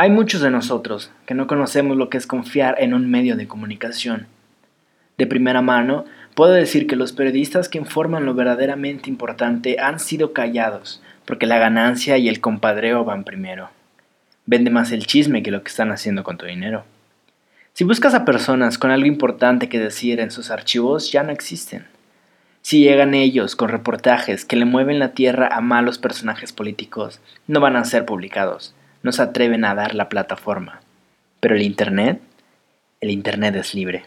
Hay muchos de nosotros que no conocemos lo que es confiar en un medio de comunicación. De primera mano, puedo decir que los periodistas que informan lo verdaderamente importante han sido callados, porque la ganancia y el compadreo van primero. Vende más el chisme que lo que están haciendo con tu dinero. Si buscas a personas con algo importante que decir en sus archivos, ya no existen. Si llegan ellos con reportajes que le mueven la tierra a malos personajes políticos, no van a ser publicados no se atreven a dar la plataforma. Pero el Internet, el Internet es libre.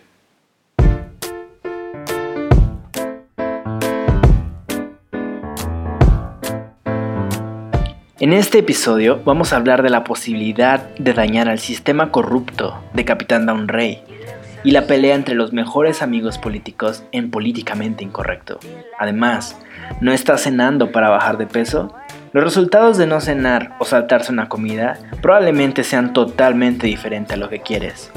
En este episodio vamos a hablar de la posibilidad de dañar al sistema corrupto de Capitán Down Rey y la pelea entre los mejores amigos políticos en políticamente incorrecto. Además, ¿no estás cenando para bajar de peso? Los resultados de no cenar o saltarse una comida probablemente sean totalmente diferentes a lo que quieres.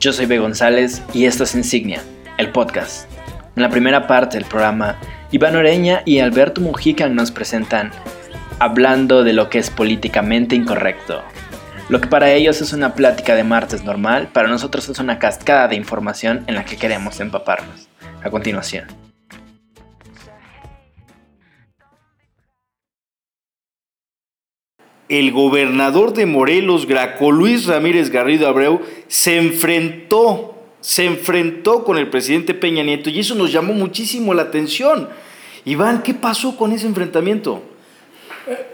Yo soy B. González y esto es Insignia, el podcast. En la primera parte del programa, Iván Oreña y Alberto Mujica nos presentan hablando de lo que es políticamente incorrecto. Lo que para ellos es una plática de martes normal, para nosotros es una cascada de información en la que queremos empaparnos. A continuación. El gobernador de Morelos, Graco Luis Ramírez Garrido Abreu, se enfrentó, se enfrentó con el presidente Peña Nieto y eso nos llamó muchísimo la atención. Iván, ¿qué pasó con ese enfrentamiento? Eh,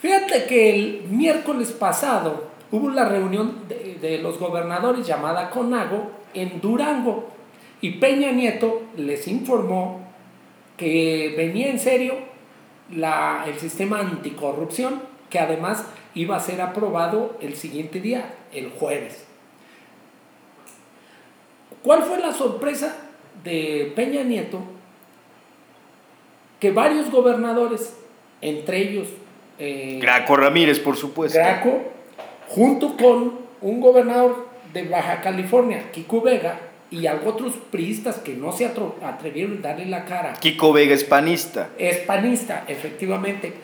fíjate que el miércoles pasado hubo la reunión de, los gobernadores llamada CONAGO en Durango y Peña Nieto les informó que venía en serio la, el sistema anticorrupción que además iba a ser aprobado el siguiente día, el jueves. ¿Cuál fue la sorpresa de Peña Nieto? Que varios gobernadores, entre ellos... Eh, Graco Ramírez, por supuesto. Graco, junto con un gobernador de Baja California, Kiko Vega, y otros priistas que no se atrevieron a darle la cara. Kiko Vega es panista. Es panista, efectivamente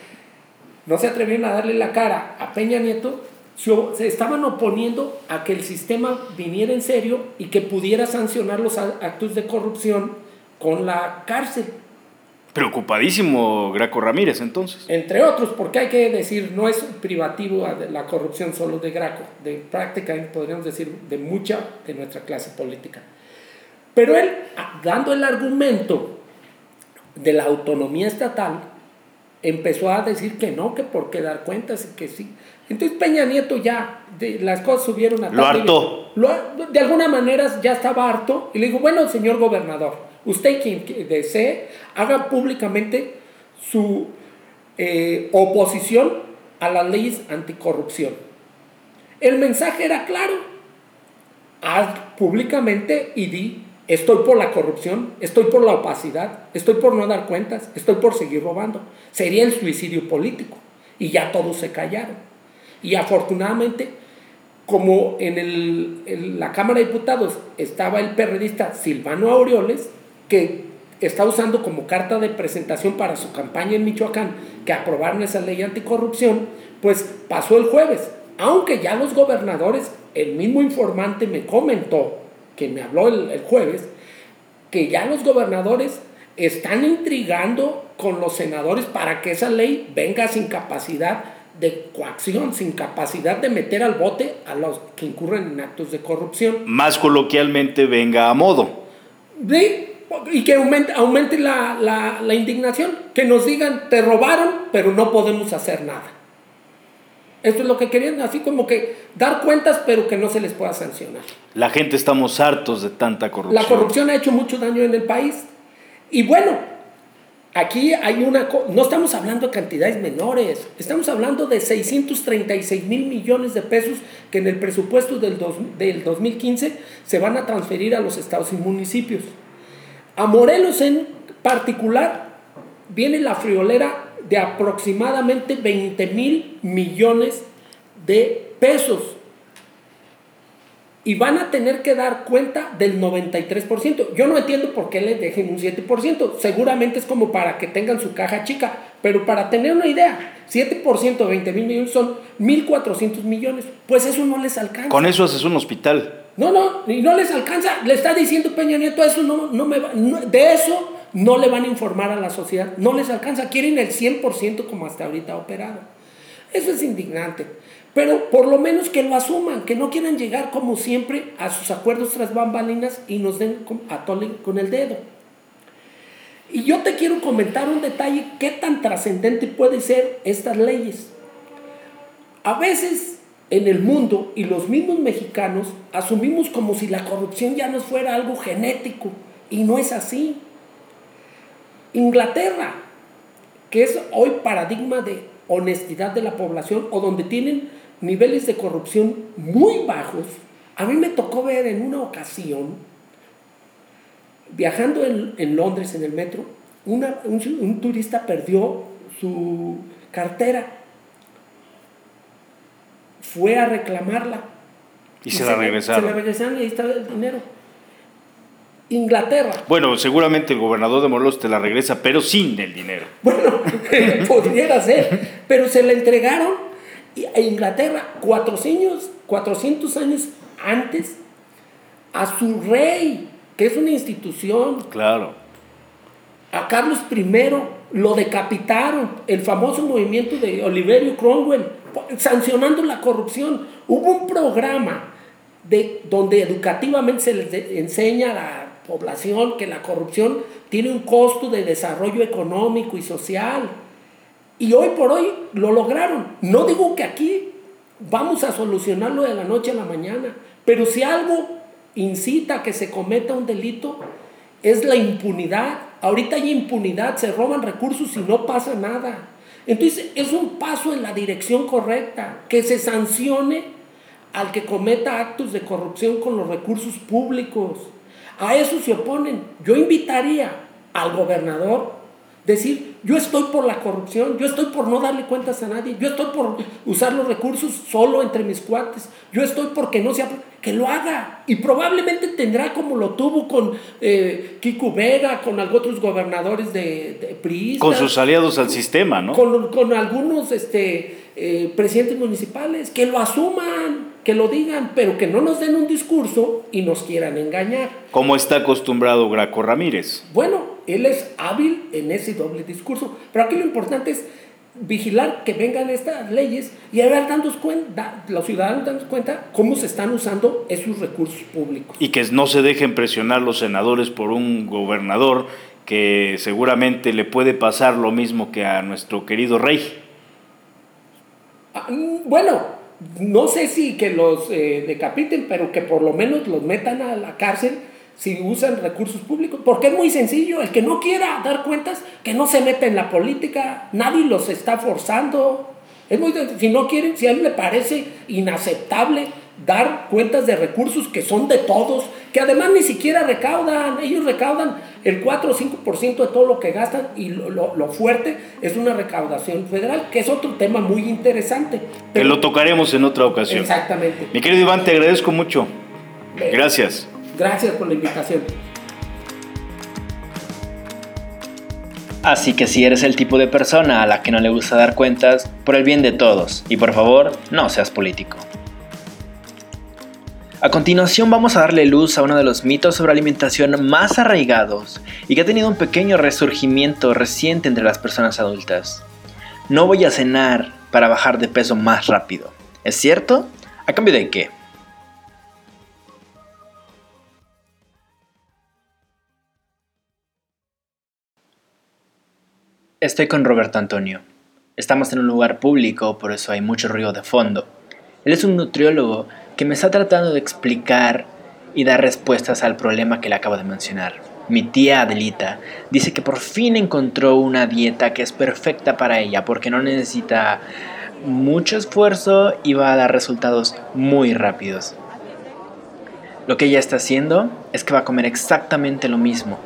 no se atrevieron a darle la cara a Peña Nieto, se estaban oponiendo a que el sistema viniera en serio y que pudiera sancionar los actos de corrupción con la cárcel. Preocupadísimo Graco Ramírez entonces. Entre otros, porque hay que decir, no es privativo la corrupción solo de Graco, de práctica, podríamos decir, de mucha de nuestra clase política. Pero él, dando el argumento de la autonomía estatal, empezó a decir que no, que por qué dar cuentas y que sí. Entonces Peña Nieto ya, de, las cosas subieron a... Lo hartó. de alguna manera ya estaba harto y le dijo, bueno, señor gobernador, usted quien desee, haga públicamente su eh, oposición a las leyes anticorrupción. El mensaje era claro, haz públicamente y di Estoy por la corrupción, estoy por la opacidad, estoy por no dar cuentas, estoy por seguir robando. Sería el suicidio político. Y ya todos se callaron. Y afortunadamente, como en, la Cámara de Diputados estaba el periodista Silvano Aureoles, que está usando como carta de presentación para su campaña en Michoacán que aprobaron esa ley anticorrupción, pues pasó el jueves. Aunque ya los gobernadores, el mismo informante me comentó que me habló el, jueves, que ya los gobernadores están intrigando con los senadores para que esa ley venga sin capacidad de coacción, sin capacidad de meter al bote a los que incurren en actos de corrupción. Más coloquialmente venga a modo. Sí, y que aumente, aumente la, la indignación, que nos digan, te robaron, pero no podemos hacer nada. Esto es lo que querían, así como que dar cuentas, pero que no se les pueda sancionar. La gente estamos hartos de tanta corrupción. La corrupción ha hecho mucho daño en el país. Y bueno, aquí hay una... No estamos hablando de cantidades menores, estamos hablando de 636 mil millones de pesos que en el presupuesto del, del 2015 se van a transferir a los estados y municipios. A Morelos en particular viene la friolera de aproximadamente 20 mil millones de pesos. y van a tener que dar cuenta del 93%. Yo no entiendo por qué les dejen un 7%. Seguramente es como para que tengan su caja chica, pero para tener una idea, 7% de 20 mil millones son 1.400 millones. Pues eso no les alcanza. Con eso haces un hospital. No, no, y no les alcanza. Le está diciendo Peña Nieto, eso no, no me va, de eso no le van a informar a la sociedad. No les alcanza. Quieren el 100% como hasta ahorita operado. Eso es indignante. Pero por lo menos que lo asuman, que no quieran llegar como siempre a sus acuerdos tras bambalinas y nos den a con el dedo. Y yo te quiero comentar un detalle, qué tan trascendente puede ser estas leyes. A veces en el mundo y los mismos mexicanos asumimos como si la corrupción ya nos fuera algo genético y no es así. Inglaterra, que es hoy paradigma de honestidad de la población o donde tienen niveles de corrupción muy bajos. A mí me tocó ver en una ocasión, viajando en, Londres en el metro, un, turista perdió su cartera. Fue a reclamarla. Y, se, la regresaron. Se la regresaron y ahí estaba el dinero. Inglaterra. Bueno, seguramente el gobernador de Morelos te la regresa, pero sin el dinero. Bueno, podría ser, pero se la entregaron a Inglaterra 400, 400 años antes a su rey, que es una institución. Claro. A Carlos I lo decapitaron, el famoso movimiento de Oliverio Cromwell, sancionando la corrupción. Hubo un programa de, donde educativamente se les enseña la población que la corrupción tiene un costo de desarrollo económico y social y hoy por hoy lo lograron. No digo que aquí vamos a solucionarlo de la noche a la mañana, pero si algo incita a que se cometa un delito, es la impunidad. Ahorita hay impunidad, se roban recursos y no pasa nada. Entonces es un paso en la dirección correcta, que se sancione al que cometa actos de corrupción con los recursos públicos. A eso se oponen. Yo invitaría al gobernador Decir, yo estoy por la corrupción, yo estoy por no darle cuentas a nadie, yo estoy por usar los recursos solo entre mis cuates, yo estoy porque no sea... Que lo haga. Y probablemente tendrá como lo tuvo con eh, Kiko Vega, con otros gobernadores de, de PRI. Con sus aliados al sistema, ¿no? Con, con algunos este, eh, presidentes municipales, que lo asuman, que lo digan, pero que no nos den un discurso y nos quieran engañar. Como está acostumbrado Graco Ramírez. Bueno, él es hábil en ese doble discurso, pero aquí lo importante es vigilar que vengan estas leyes y a ver cuenta, los ciudadanos dando cuenta cómo se están usando esos recursos públicos. Y que no se dejen presionar los senadores por un gobernador que seguramente le puede pasar lo mismo que a nuestro querido rey. Ah, mm, bueno, no sé si que los eh, decapiten, pero que por lo menos los metan a la cárcel si usan recursos públicos. Porque es muy sencillo, el que no quiera dar cuentas, que no se meta en la política, nadie los está forzando. Es muy, si no quieren, si a él le parece inaceptable dar cuentas de recursos que son de todos, que además ni siquiera recaudan, ellos recaudan el 4 o 5% de todo lo que gastan y lo, fuerte es una recaudación federal, que es otro tema muy interesante. que lo tocaremos en otra ocasión. Exactamente. Mi querido Iván, te agradezco mucho. Gracias. Gracias por la invitación. Así que si eres el tipo de persona a la que no le gusta dar cuentas, por el bien de todos, y por favor, no seas político. A continuación vamos a darle luz a uno de los mitos sobre alimentación más arraigados y que ha tenido un pequeño resurgimiento reciente entre las personas adultas. No voy a cenar para bajar de peso más rápido. ¿Es cierto? ¿A cambio de qué? Estoy con Roberto Antonio. Estamos en un lugar público, por eso hay mucho ruido de fondo. Él es un nutriólogo que me está tratando de explicar y dar respuestas al problema que le acabo de mencionar. Mi tía Adelita dice que por fin encontró una dieta que es perfecta para ella porque no necesita mucho esfuerzo y va a dar resultados muy rápidos. Lo que ella está haciendo es que va a comer exactamente lo mismo,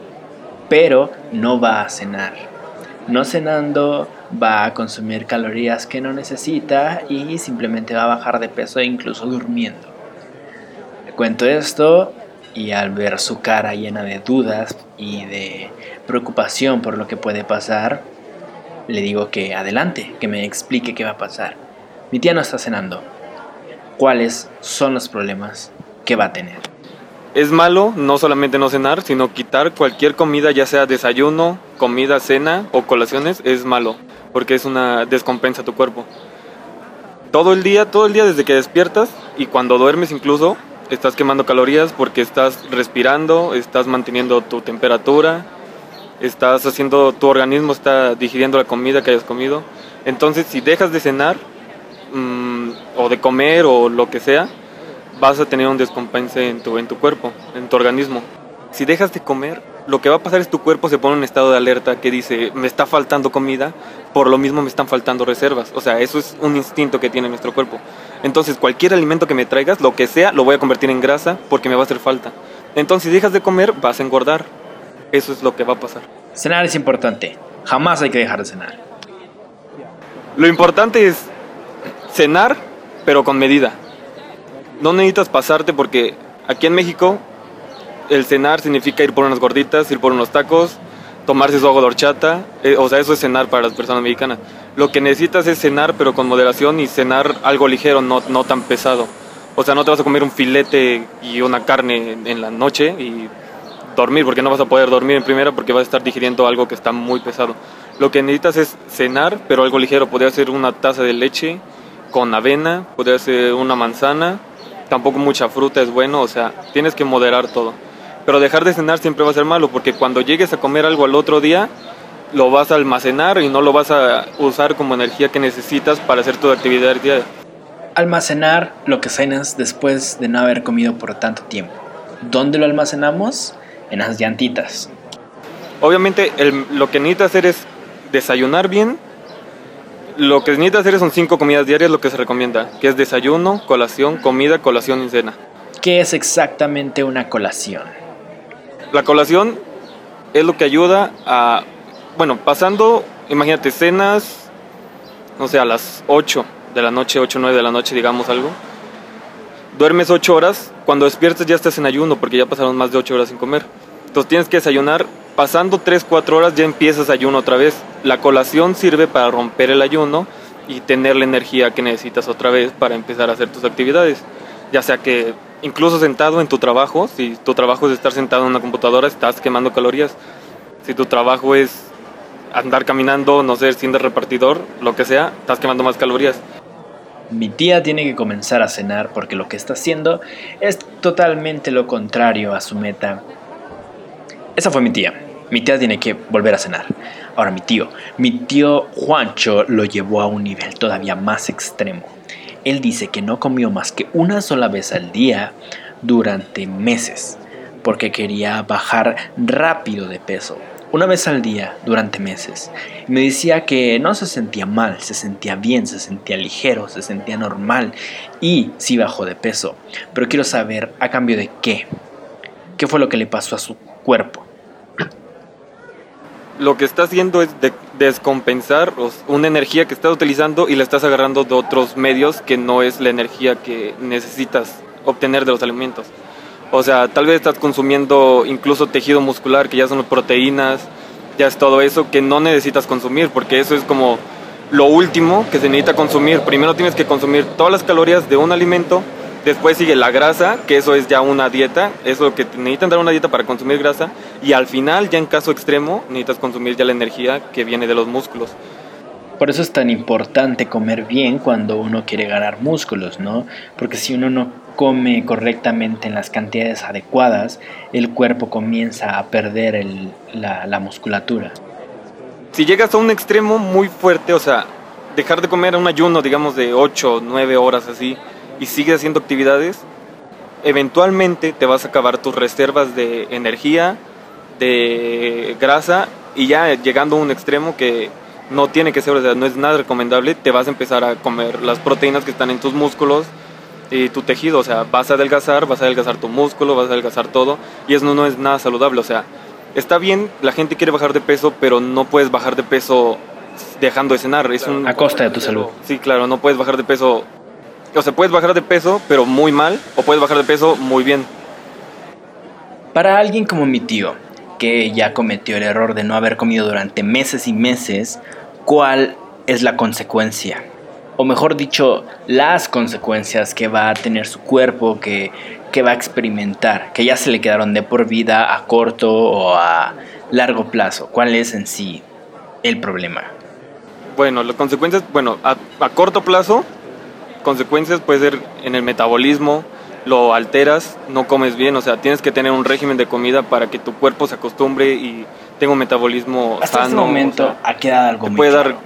pero no va a cenar. No cenando va a consumir calorías que no necesita y simplemente va a bajar de peso incluso durmiendo. cuento esto y al ver su cara llena de dudas y de preocupación por lo que puede pasar, le digo que adelante, que me explique qué va a pasar. Mi tía no está cenando. ¿Cuáles son los problemas que va a tener? Es malo no solamente no cenar, sino quitar cualquier comida, ya sea desayuno, comida, cena o colaciones, es malo, porque es una descompensa tu cuerpo. Todo el día, todo el día desde que despiertas y cuando duermes incluso, estás quemando calorías porque estás respirando, estás manteniendo tu temperatura, estás haciendo, tu organismo está digiriendo la comida que hayas comido. Entonces, si dejas de cenar mm, o de comer o lo que sea, vas a tener un descompense en tu, en tu cuerpo, en tu organismo. Si dejas de comer, lo que va a pasar es tu cuerpo se pone en un estado de alerta que dice, me está faltando comida, por lo mismo me están faltando reservas. O sea, eso es un instinto que tiene nuestro cuerpo. Entonces, cualquier alimento que me traigas, lo que sea, lo voy a convertir en grasa porque me va a hacer falta. Entonces, si dejas de comer, vas a engordar. Eso es lo que va a pasar. Cenar es importante. Jamás hay que dejar de cenar. Lo importante es cenar, pero con medida. No necesitas pasarte porque aquí en México el cenar significa ir por unas gorditas, ir por unos tacos, tomarse su agua de horchata. Eh, o sea, eso es cenar para las personas mexicanas. Lo que necesitas es cenar, pero con moderación y cenar algo ligero, no, no tan pesado. O sea, no te vas a comer un filete y una carne en la noche y dormir, porque no vas a poder dormir en primera porque vas a estar digiriendo algo que está muy pesado. Lo que necesitas es cenar, pero algo ligero. Podría ser una taza de leche con avena, podría ser una manzana. Tampoco mucha fruta es bueno, o sea, tienes que moderar todo. Pero dejar de cenar siempre va a ser malo, porque cuando llegues a comer algo al otro día, lo vas a almacenar y no lo vas a usar como energía que necesitas para hacer tu actividad diaria. Almacenar lo que cenas después de no haber comido por tanto tiempo. ¿Dónde lo almacenamos? en las llantitas. Obviamente lo que necesita hacer es desayunar bien. Lo que necesita hacer son cinco comidas diarias, lo que se recomienda, que es desayuno, colación, comida, colación y cena. ¿Qué es exactamente una colación? La colación es lo que ayuda a, bueno, pasando, imagínate, cenas, no sé, a las 8 de la noche, 8 o 9 de la noche, digamos algo. Duermes 8 horas, cuando despiertas ya estás en ayuno porque ya pasaron más de 8 horas sin comer. Entonces tienes que desayunar. Pasando 3, 4 horas ya empiezas ayuno otra vez. La colación sirve para romper el ayuno y tener la energía que necesitas otra vez para empezar a hacer tus actividades. Ya sea que incluso sentado en tu trabajo, si tu trabajo es estar sentado en una computadora, estás quemando calorías. Si tu trabajo es andar caminando, no sé, siendo repartidor, lo que sea, estás quemando más calorías. Mi tía tiene que comenzar a cenar porque lo que está haciendo es totalmente lo contrario a su meta. Esa fue mi tía. Mi tía tiene que volver a cenar. Ahora mi tío. Mi tío Juancho lo llevó a un nivel todavía más extremo. Él dice que no comió más que una sola vez al día durante meses porque quería bajar rápido de peso una vez al día durante meses. me decía que no se sentía mal, se sentía bien, se sentía ligero, se sentía normal y sí bajó de peso. Pero quiero saber a cambio de qué. ¿Qué fue lo que le pasó a su cuerpo? Lo que está haciendo es descompensar una energía que estás utilizando y la estás agarrando de otros medios que no es la energía que necesitas obtener de los alimentos. O sea, tal vez estás consumiendo incluso tejido muscular, que ya son proteínas, ya es todo eso que no necesitas consumir, porque eso es como lo último que se necesita consumir. Primero tienes que consumir todas las calorías de un alimento, después sigue la grasa, que eso es ya una dieta, es lo que necesitan dar una dieta para consumir grasa, y al final, ya en caso extremo, necesitas consumir ya la energía que viene de los músculos. Por eso es tan importante comer bien cuando uno quiere ganar músculos, ¿no? Porque si uno no come correctamente en las cantidades adecuadas, el cuerpo comienza a perder la, musculatura. Si llegas a un extremo muy fuerte, o sea, dejar de comer un ayuno, digamos, de 8, 9 horas así, y sigues haciendo actividades, eventualmente te vas a acabar tus reservas de energía, de grasa, y ya llegando a un extremo que no tiene que ser, o sea, no es nada recomendable, te vas a empezar a comer las proteínas que están en tus músculos, y tu tejido, o sea, vas a adelgazar, vas a adelgazar tu músculo, vas a adelgazar todo y eso no, es nada saludable, o sea, está bien, la gente quiere bajar de peso, pero no puedes bajar de peso dejando de cenar, es un... A costa de tu salud. Sí, claro, no puedes bajar de peso O sea, puedes bajar de peso, pero muy mal, o puedes bajar de peso muy bien. Para alguien como mi tío, que ya cometió el error de no haber comido durante meses y meses, ¿cuál es la consecuencia? O mejor dicho, las consecuencias que va a tener su cuerpo, que, que va a experimentar, que ya se le quedaron de por vida a corto o a largo plazo. ¿Cuál es en sí el problema? Bueno, las consecuencias, bueno, a, a corto plazo, consecuencias puede ser en el metabolismo, lo alteras, no comes bien, o sea, tienes que tener un régimen de comida para que tu cuerpo se acostumbre y tenga un metabolismo Hasta sano. este momento o sea, ha quedado algo te muy puede claro. dar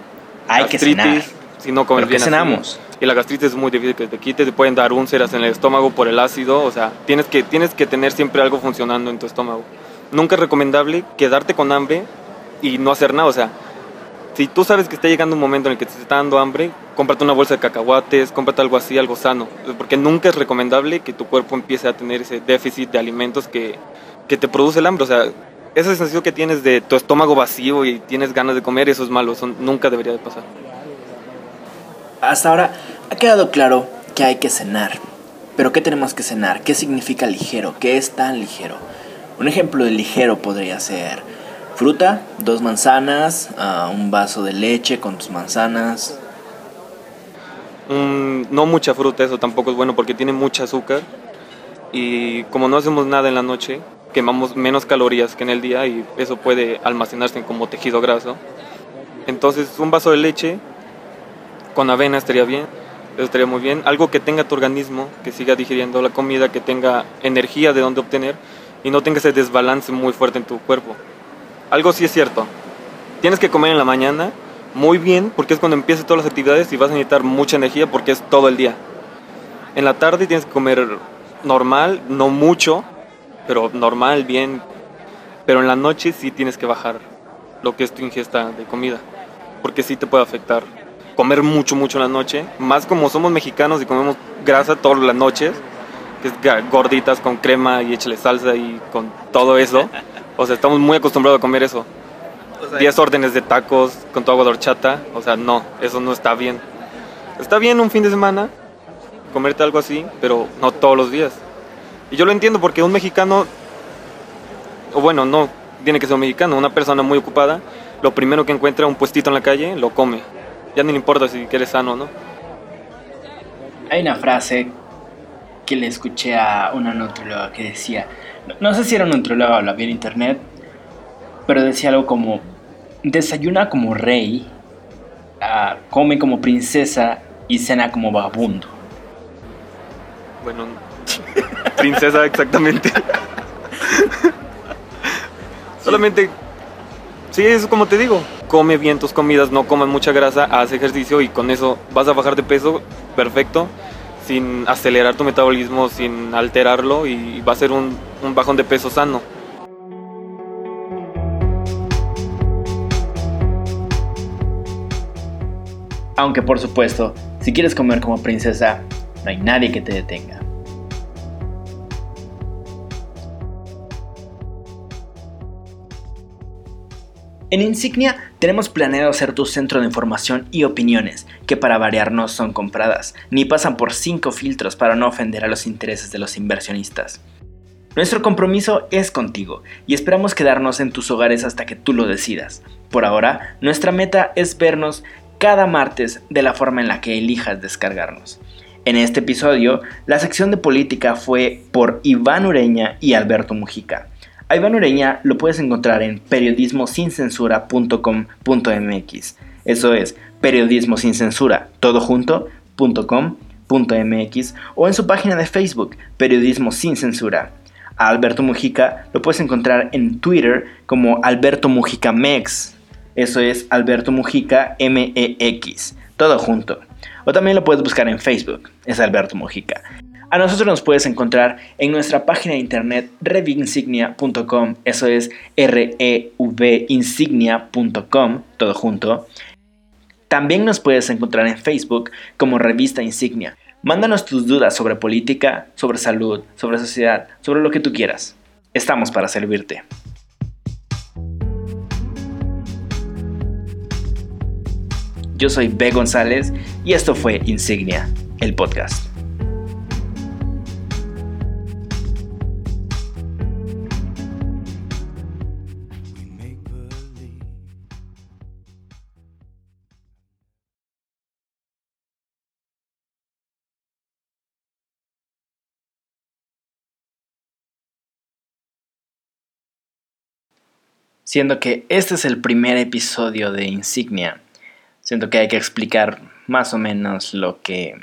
Hay que cenar. gastritis si no comes ¿Pero qué bien. cenamos? Y la gastritis es muy difícil que te quite, te pueden dar úlceras en el estómago por el ácido, o sea, tienes que, tienes que tener siempre algo funcionando en tu estómago. Nunca es recomendable quedarte con hambre y no hacer nada, o sea, si tú sabes que está llegando un momento en el que te está dando hambre, cómprate una bolsa de cacahuates, cómprate algo así, algo sano, porque nunca es recomendable que tu cuerpo empiece a tener ese déficit de alimentos que, que te produce el hambre, o sea, esa sensación que tienes de tu estómago vacío y tienes ganas de comer, eso es malo, eso nunca debería de pasar. Hasta ahora ha quedado claro que hay que cenar. Pero ¿qué tenemos que cenar? ¿Qué significa ligero? ¿Qué es tan ligero? Un ejemplo de ligero podría ser fruta, dos manzanas, ah, un vaso de leche con tus manzanas. Mm, no mucha fruta, eso tampoco es bueno porque tiene mucha azúcar. Y como no hacemos nada en la noche, quemamos menos calorías que en el día y eso puede almacenarse como tejido graso. Entonces, un vaso de leche con avena estaría bien, eso estaría muy bien. Algo que tenga tu organismo, que siga digiriendo la comida, que tenga energía de donde obtener y no tenga ese desbalance muy fuerte en tu cuerpo. Algo sí es cierto, tienes que comer en la mañana muy bien porque es cuando empiezan todas las actividades y vas a necesitar mucha energía porque es todo el día. En la tarde tienes que comer normal, no mucho, pero normal, bien. Pero en la noche sí tienes que bajar lo que es tu ingesta de comida, porque sí te puede afectar. Comer mucho, mucho en la noche, más como somos mexicanos y comemos grasa todas las noches, que es gorditas con crema y échale salsa y con todo eso. O sea, estamos muy acostumbrados a comer eso. 10 órdenes de tacos con tu agua de horchata, o sea, no, eso no está bien. Está bien un fin de semana comerte algo así, pero no todos los días. Y yo lo entiendo porque un mexicano, o bueno, no tiene que ser un mexicano, una persona muy ocupada, lo primero que encuentra un puestito en la calle, lo come. Ya ni le importa si eres sano o no. Hay una frase que le escuché a una nutrióloga que decía, no, sé si era una nutrióloga o la vi en internet, pero decía algo como, desayuna como rey, ah, come como princesa y cena como vagabundo. Bueno, princesa exactamente. Solamente, sí, es como te digo, come bien tus comidas, no comas mucha grasa, haz ejercicio y con eso vas a bajar de peso perfecto, sin acelerar tu metabolismo, sin alterarlo y va a ser un, un bajón de peso sano. Aunque por supuesto, si quieres comer como princesa, no hay nadie que te detenga. En Insignia tenemos planeado ser tu centro de información y opiniones, que para variar no son compradas, ni pasan por cinco filtros para no ofender a los intereses de los inversionistas. Nuestro compromiso es contigo y esperamos quedarnos en tus hogares hasta que tú lo decidas. Por ahora, nuestra meta es vernos cada martes de la forma en la que elijas descargarnos. En este episodio, la sección de política fue por Iván Ureña y Alberto Mujica. A Iván Ureña lo puedes encontrar en periodismosincensura.com.mx. Eso es periodismo sin censura, todo junto, com, MX, o en su página de Facebook, Periodismo sin Censura. A Alberto Mujica lo puedes encontrar en Twitter como Alberto Mujica Mex. Eso es Alberto Mujica MEX, todo junto. O también lo puedes buscar en Facebook, es Alberto Mujica. A nosotros nos puedes encontrar en nuestra página de internet revinsignia.com, eso es R-E-V-insignia.com, todo junto. También nos puedes encontrar en Facebook como Revista Insignia. Mándanos tus dudas sobre política, sobre salud, sobre sociedad, sobre lo que tú quieras. Estamos para servirte. Yo soy B. González y esto fue Insignia, el podcast. Siendo que este es el primer episodio de Insignia, siento que hay que explicar más o menos lo que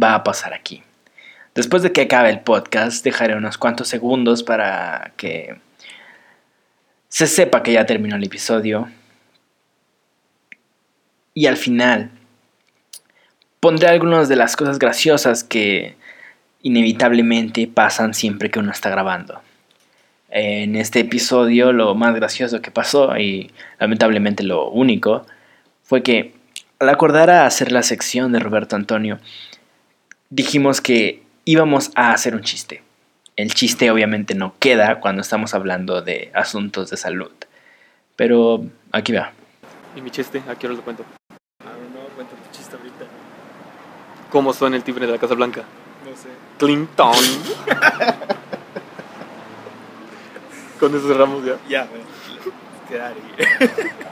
va a pasar aquí. Después de que acabe el podcast, dejaré unos cuantos segundos para que se sepa que ya terminó el episodio. Y al final pondré algunas de las cosas graciosas que inevitablemente pasan siempre que uno está grabando en este episodio lo más gracioso que pasó y lamentablemente lo único fue que al acordar a hacer la sección de Roberto Antonio dijimos que íbamos a hacer un chiste. El chiste obviamente no queda cuando estamos hablando de asuntos de salud. Pero aquí va. ¿Y mi chiste? ¿A qué hora lo cuento? Ah, no, cuenta tu chiste ahorita. ¿Cómo suena el timbre de la Casa Blanca? No sé. Clinton. Con eso cerramos ya. Ya, quedar ahí.